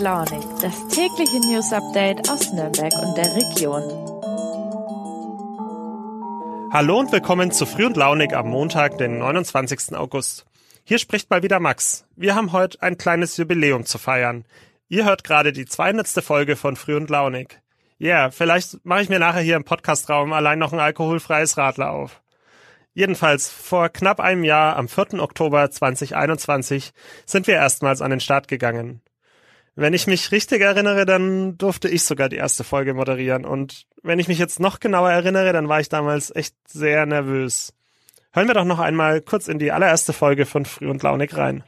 Launig, das tägliche News Update aus Nürnberg und der Region. Hallo und willkommen zu Früh und Launig am Montag, den 29. August. Hier spricht mal wieder Max. Wir haben heute ein kleines Jubiläum zu feiern. Ihr hört gerade die 200. Folge von Früh und Launig. Ja, yeah, vielleicht mache ich mir nachher hier im Podcastraum allein noch ein alkoholfreies Radler auf. Jedenfalls, vor knapp einem Jahr, am 4. Oktober 2021, sind wir erstmals an den Start gegangen. Wenn ich mich richtig erinnere, dann durfte ich sogar die erste Folge moderieren. Und wenn ich mich jetzt noch genauer erinnere, dann war ich damals echt sehr nervös. Hören wir doch noch einmal kurz in die allererste Folge von Früh und Launig rein.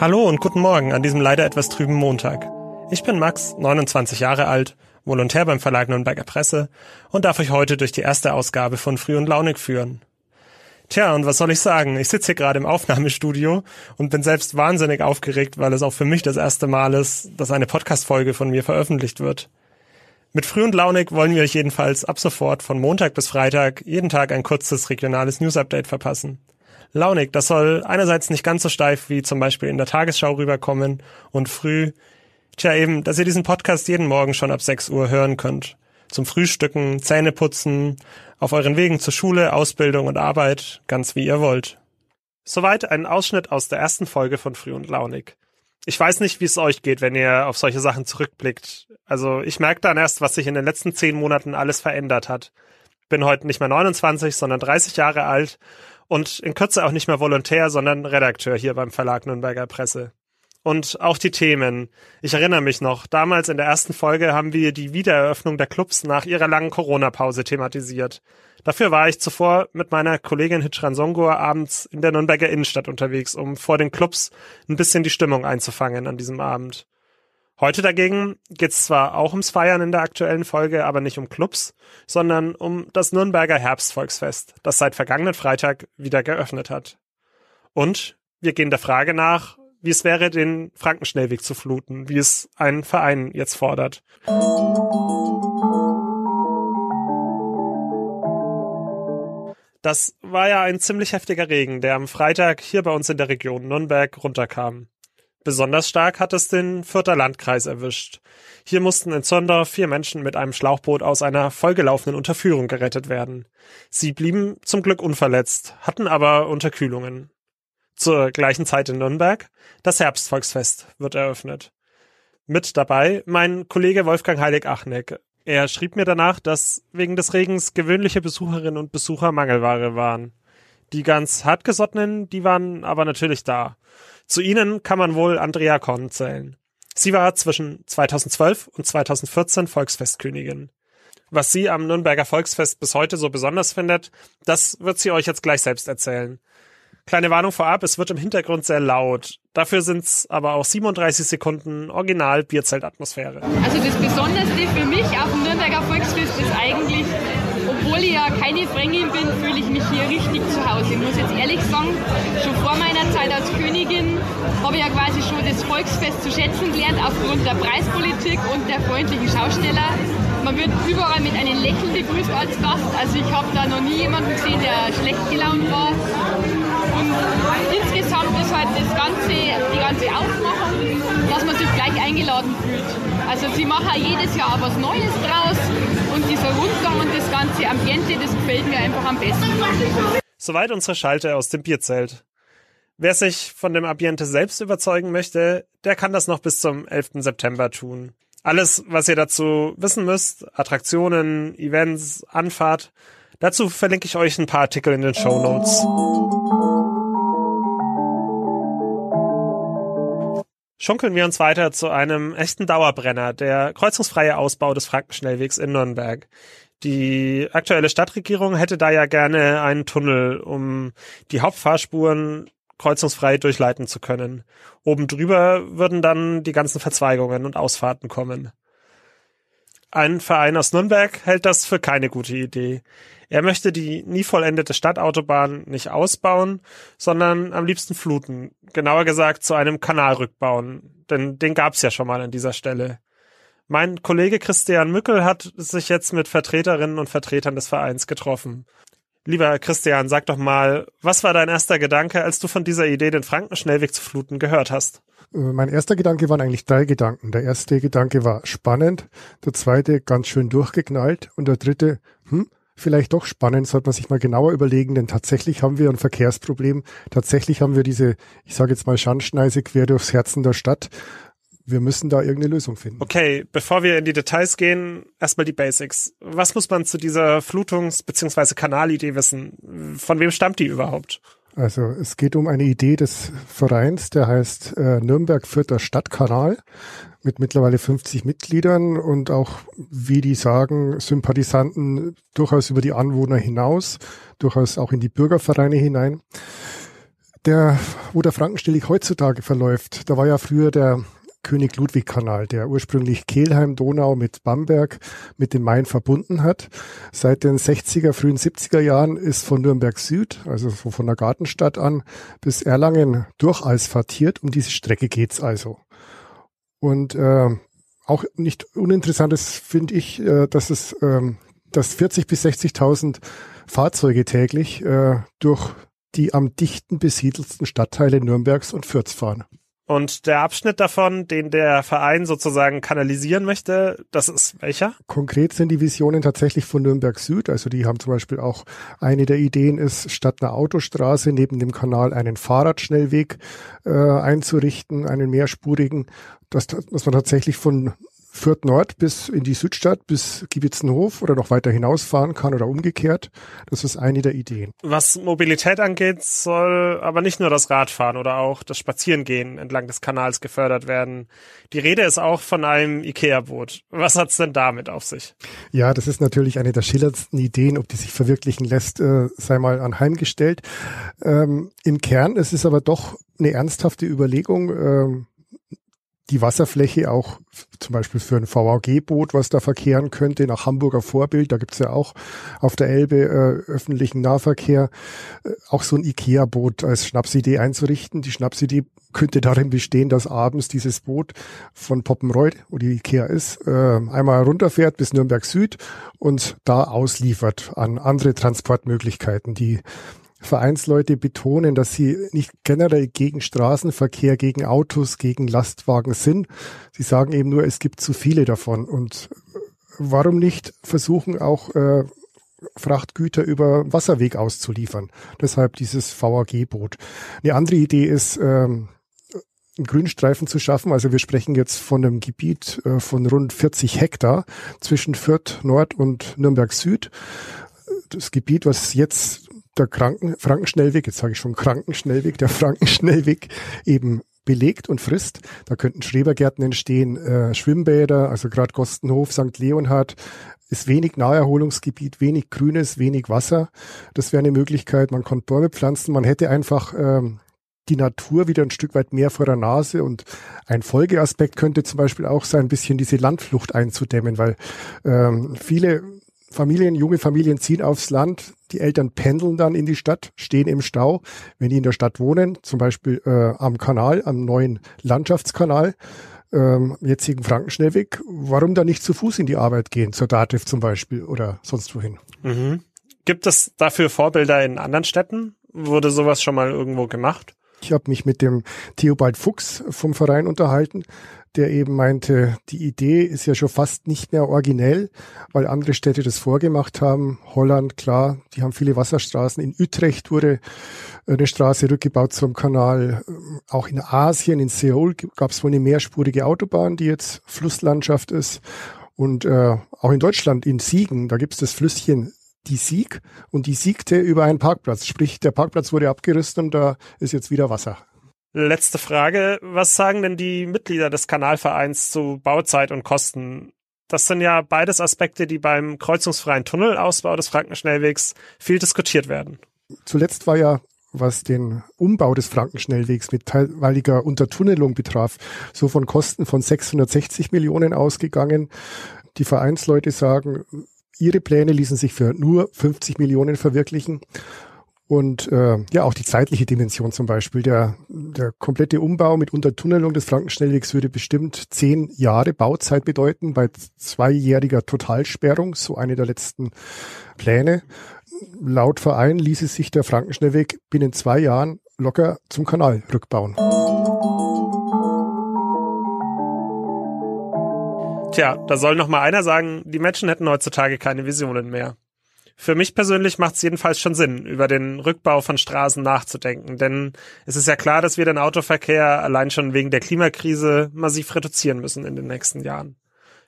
Hallo und guten Morgen an diesem leider etwas trüben Montag. Ich bin Max, 29 Jahre alt Volontär beim Verlag Nürnberger Presse und darf euch heute durch die erste Ausgabe von Früh und Launig führen. Tja, und was soll ich sagen? Ich sitze hier gerade im Aufnahmestudio und bin selbst wahnsinnig aufgeregt, weil es auch für mich das erste Mal ist, dass eine Podcast-Folge von mir veröffentlicht wird. Mit Früh und Launig wollen wir euch jedenfalls ab sofort von Montag bis Freitag jeden Tag ein kurzes regionales News-Update verpassen. Launig, das soll einerseits nicht ganz so steif wie zum Beispiel in der Tagesschau rüberkommen und früh Tja, eben, dass ihr diesen Podcast jeden Morgen schon ab 6 Uhr hören könnt. Zum Frühstücken, Zähneputzen, auf euren Wegen zur Schule, Ausbildung und Arbeit, ganz wie ihr wollt. Soweit ein Ausschnitt aus der ersten Folge von Früh und Launig. Ich weiß nicht, wie es euch geht, wenn ihr auf solche Sachen zurückblickt. Also ich merke dann erst, was sich in den letzten zehn Monaten alles verändert hat. Bin heute nicht mehr 29, sondern 30 Jahre alt und in Kürze auch nicht mehr Volontär, sondern Redakteur hier beim Verlag Nürnberger Presse und auch die Themen. Ich erinnere mich noch, damals in der ersten Folge haben wir die Wiedereröffnung der Clubs nach ihrer langen Corona-Pause thematisiert. Dafür war ich zuvor mit meiner Kollegin Hitchran Songur abends in der Nürnberger Innenstadt unterwegs, um vor den Clubs ein bisschen die Stimmung einzufangen an diesem Abend. Heute dagegen geht's zwar auch ums Feiern in der aktuellen Folge, aber nicht um Clubs, sondern um das Nürnberger Herbstvolksfest, das seit vergangenen Freitag wieder geöffnet hat. Und wir gehen der Frage nach, wie es wäre, den Frankenschnellweg zu fluten, wie es ein Verein jetzt fordert. Das war ja ein ziemlich heftiger Regen, der am Freitag hier bei uns in der Region Nürnberg runterkam. Besonders stark hat es den Fürther Landkreis erwischt. Hier mussten in Zondorf vier Menschen mit einem Schlauchboot aus einer vollgelaufenen Unterführung gerettet werden. Sie blieben zum Glück unverletzt, hatten aber Unterkühlungen zur gleichen Zeit in Nürnberg. Das Herbstvolksfest wird eröffnet. Mit dabei mein Kollege Wolfgang Heilig-Achneck. Er schrieb mir danach, dass wegen des Regens gewöhnliche Besucherinnen und Besucher Mangelware waren. Die ganz hartgesottenen, die waren aber natürlich da. Zu ihnen kann man wohl Andrea Korn zählen. Sie war zwischen 2012 und 2014 Volksfestkönigin. Was sie am Nürnberger Volksfest bis heute so besonders findet, das wird sie euch jetzt gleich selbst erzählen. Kleine Warnung vorab, es wird im Hintergrund sehr laut. Dafür sind es aber auch 37 Sekunden Original Bierzeltatmosphäre. Also das Besonderste für mich auf dem Nürnberger Volksfest ist eigentlich, obwohl ich ja keine Fränkin bin, fühle ich mich hier richtig zu Hause. Ich muss jetzt ehrlich sagen, schon vor meiner Zeit als Königin habe ich ja quasi schon das Volksfest zu schätzen gelernt aufgrund der Preispolitik und der freundlichen Schausteller. Man wird überall mit einem Lächeln begrüßt als Gast. Also ich habe da noch nie jemanden gesehen, der schlecht gelaunt war. Insgesamt ist halt das ganze, die ganze Aufmachung, dass man sich gleich eingeladen fühlt. Also sie machen jedes Jahr was Neues draus und dieser Rundgang und das ganze Ambiente, das gefällt mir einfach am besten. Soweit unsere Schalte aus dem Bierzelt. Wer sich von dem Ambiente selbst überzeugen möchte, der kann das noch bis zum 11. September tun. Alles, was ihr dazu wissen müsst, Attraktionen, Events, Anfahrt, dazu verlinke ich euch ein paar Artikel in den Show Notes. Schunkeln wir uns weiter zu einem echten Dauerbrenner, der kreuzungsfreie Ausbau des Frankenschnellwegs in Nürnberg. Die aktuelle Stadtregierung hätte da ja gerne einen Tunnel, um die Hauptfahrspuren kreuzungsfrei durchleiten zu können. Oben drüber würden dann die ganzen Verzweigungen und Ausfahrten kommen. Ein Verein aus Nürnberg hält das für keine gute Idee. Er möchte die nie vollendete Stadtautobahn nicht ausbauen, sondern am liebsten fluten. Genauer gesagt zu einem Kanal rückbauen. Denn den gab's ja schon mal an dieser Stelle. Mein Kollege Christian Mückel hat sich jetzt mit Vertreterinnen und Vertretern des Vereins getroffen. Lieber Christian, sag doch mal, was war dein erster Gedanke, als du von dieser Idee, den Frankenschnellweg zu fluten, gehört hast? Äh, mein erster Gedanke waren eigentlich drei Gedanken. Der erste Gedanke war spannend, der zweite ganz schön durchgeknallt und der dritte, hm, vielleicht doch spannend, sollte man sich mal genauer überlegen, denn tatsächlich haben wir ein Verkehrsproblem. Tatsächlich haben wir diese, ich sage jetzt mal Schandschneise quer durchs Herzen der Stadt wir müssen da irgendeine Lösung finden. Okay, bevor wir in die Details gehen, erstmal die Basics. Was muss man zu dieser Flutungs- bzw. Kanalidee wissen? Von wem stammt die überhaupt? Also es geht um eine Idee des Vereins, der heißt äh, Nürnberg Vierter Stadtkanal mit mittlerweile 50 Mitgliedern und auch, wie die sagen, Sympathisanten durchaus über die Anwohner hinaus, durchaus auch in die Bürgervereine hinein. Der, wo der Frankenstillweg heutzutage verläuft, da war ja früher der König-Ludwig-Kanal, der ursprünglich Kelheim-Donau mit Bamberg mit dem Main verbunden hat. Seit den 60er, frühen 70er Jahren ist von Nürnberg Süd, also von der Gartenstadt an, bis Erlangen durchasphaltiert. Um diese Strecke geht's also. Und äh, auch nicht uninteressantes finde ich, äh, dass es äh, dass 40 bis 60.000 Fahrzeuge täglich äh, durch die am dichten besiedelsten Stadtteile Nürnbergs und Fürth fahren. Und der Abschnitt davon, den der Verein sozusagen kanalisieren möchte, das ist welcher? Konkret sind die Visionen tatsächlich von Nürnberg Süd. Also die haben zum Beispiel auch eine der Ideen ist, statt einer Autostraße neben dem Kanal einen Fahrradschnellweg äh, einzurichten, einen mehrspurigen, dass, dass man tatsächlich von Fürth Nord bis in die Südstadt, bis Giebitzenhof oder noch weiter hinausfahren kann oder umgekehrt. Das ist eine der Ideen. Was Mobilität angeht, soll aber nicht nur das Radfahren oder auch das Spazierengehen entlang des Kanals gefördert werden. Die Rede ist auch von einem Ikea-Boot. Was hat's denn damit auf sich? Ja, das ist natürlich eine der schillerndsten Ideen. Ob die sich verwirklichen lässt, äh, sei mal anheimgestellt. Ähm, Im Kern ist es aber doch eine ernsthafte Überlegung. Ähm, die Wasserfläche auch zum Beispiel für ein VAG-Boot, was da verkehren könnte, nach Hamburger Vorbild. Da gibt's ja auch auf der Elbe äh, öffentlichen Nahverkehr, äh, auch so ein IKEA-Boot als Schnapsidee einzurichten. Die Schnapsidee könnte darin bestehen, dass abends dieses Boot von Poppenreuth, wo die IKEA ist, äh, einmal runterfährt bis Nürnberg Süd und da ausliefert an andere Transportmöglichkeiten, die Vereinsleute betonen, dass sie nicht generell gegen Straßenverkehr, gegen Autos, gegen Lastwagen sind. Sie sagen eben nur, es gibt zu viele davon. Und warum nicht versuchen auch äh, Frachtgüter über Wasserweg auszuliefern? Deshalb dieses VAG-Boot. Eine andere Idee ist, ähm, einen Grünstreifen zu schaffen. Also wir sprechen jetzt von einem Gebiet äh, von rund 40 Hektar zwischen Fürth Nord und Nürnberg Süd. Das Gebiet, was jetzt der Kranken, Frankenschnellweg, jetzt sage ich schon Krankenschnellweg, der Frankenschnellweg eben belegt und frisst. Da könnten Schrebergärten entstehen, äh, Schwimmbäder, also gerade Gostenhof, St. Leonhard, ist wenig Naherholungsgebiet, wenig Grünes, wenig Wasser. Das wäre eine Möglichkeit. Man konnte Bäume pflanzen. Man hätte einfach ähm, die Natur wieder ein Stück weit mehr vor der Nase. Und ein Folgeaspekt könnte zum Beispiel auch sein, ein bisschen diese Landflucht einzudämmen, weil ähm, viele Familien, junge Familien ziehen aufs Land, die Eltern pendeln dann in die Stadt, stehen im Stau. Wenn die in der Stadt wohnen, zum Beispiel äh, am Kanal, am neuen Landschaftskanal, ähm, jetzigen Frankenschnellweg, warum dann nicht zu Fuß in die Arbeit gehen, zur Dativ zum Beispiel oder sonst wohin? Mhm. Gibt es dafür Vorbilder in anderen Städten? Wurde sowas schon mal irgendwo gemacht? Ich habe mich mit dem Theobald Fuchs vom Verein unterhalten der eben meinte, die Idee ist ja schon fast nicht mehr originell, weil andere Städte das vorgemacht haben. Holland, klar, die haben viele Wasserstraßen. In Utrecht wurde eine Straße rückgebaut zum Kanal. Auch in Asien, in Seoul gab es wohl eine mehrspurige Autobahn, die jetzt Flusslandschaft ist. Und äh, auch in Deutschland, in Siegen, da gibt es das Flüsschen die Sieg und die siegte über einen Parkplatz. Sprich, der Parkplatz wurde abgerissen und da ist jetzt wieder Wasser. Letzte Frage. Was sagen denn die Mitglieder des Kanalvereins zu Bauzeit und Kosten? Das sind ja beides Aspekte, die beim kreuzungsfreien Tunnelausbau des Frankenschnellwegs viel diskutiert werden. Zuletzt war ja was den Umbau des Frankenschnellwegs mit teilweiliger Untertunnelung betraf, so von Kosten von 660 Millionen ausgegangen. Die Vereinsleute sagen, ihre Pläne ließen sich für nur 50 Millionen verwirklichen. Und äh, ja, auch die zeitliche Dimension zum Beispiel. Der, der komplette Umbau mit Untertunnelung des Frankenschnellwegs würde bestimmt zehn Jahre Bauzeit bedeuten, bei zweijähriger Totalsperrung, so eine der letzten Pläne. Laut Verein ließe sich der Frankenschnellweg binnen zwei Jahren locker zum Kanal rückbauen. Tja, da soll noch mal einer sagen, die Menschen hätten heutzutage keine Visionen mehr. Für mich persönlich macht es jedenfalls schon Sinn, über den Rückbau von Straßen nachzudenken, denn es ist ja klar, dass wir den Autoverkehr allein schon wegen der Klimakrise massiv reduzieren müssen in den nächsten Jahren.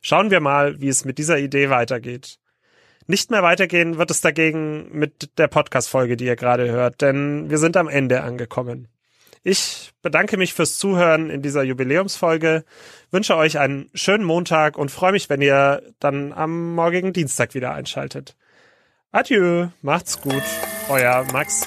Schauen wir mal, wie es mit dieser Idee weitergeht. Nicht mehr weitergehen wird es dagegen mit der Podcast-Folge, die ihr gerade hört, denn wir sind am Ende angekommen. Ich bedanke mich fürs Zuhören in dieser Jubiläumsfolge, wünsche euch einen schönen Montag und freue mich, wenn ihr dann am morgigen Dienstag wieder einschaltet. Adieu, macht's gut, euer Max.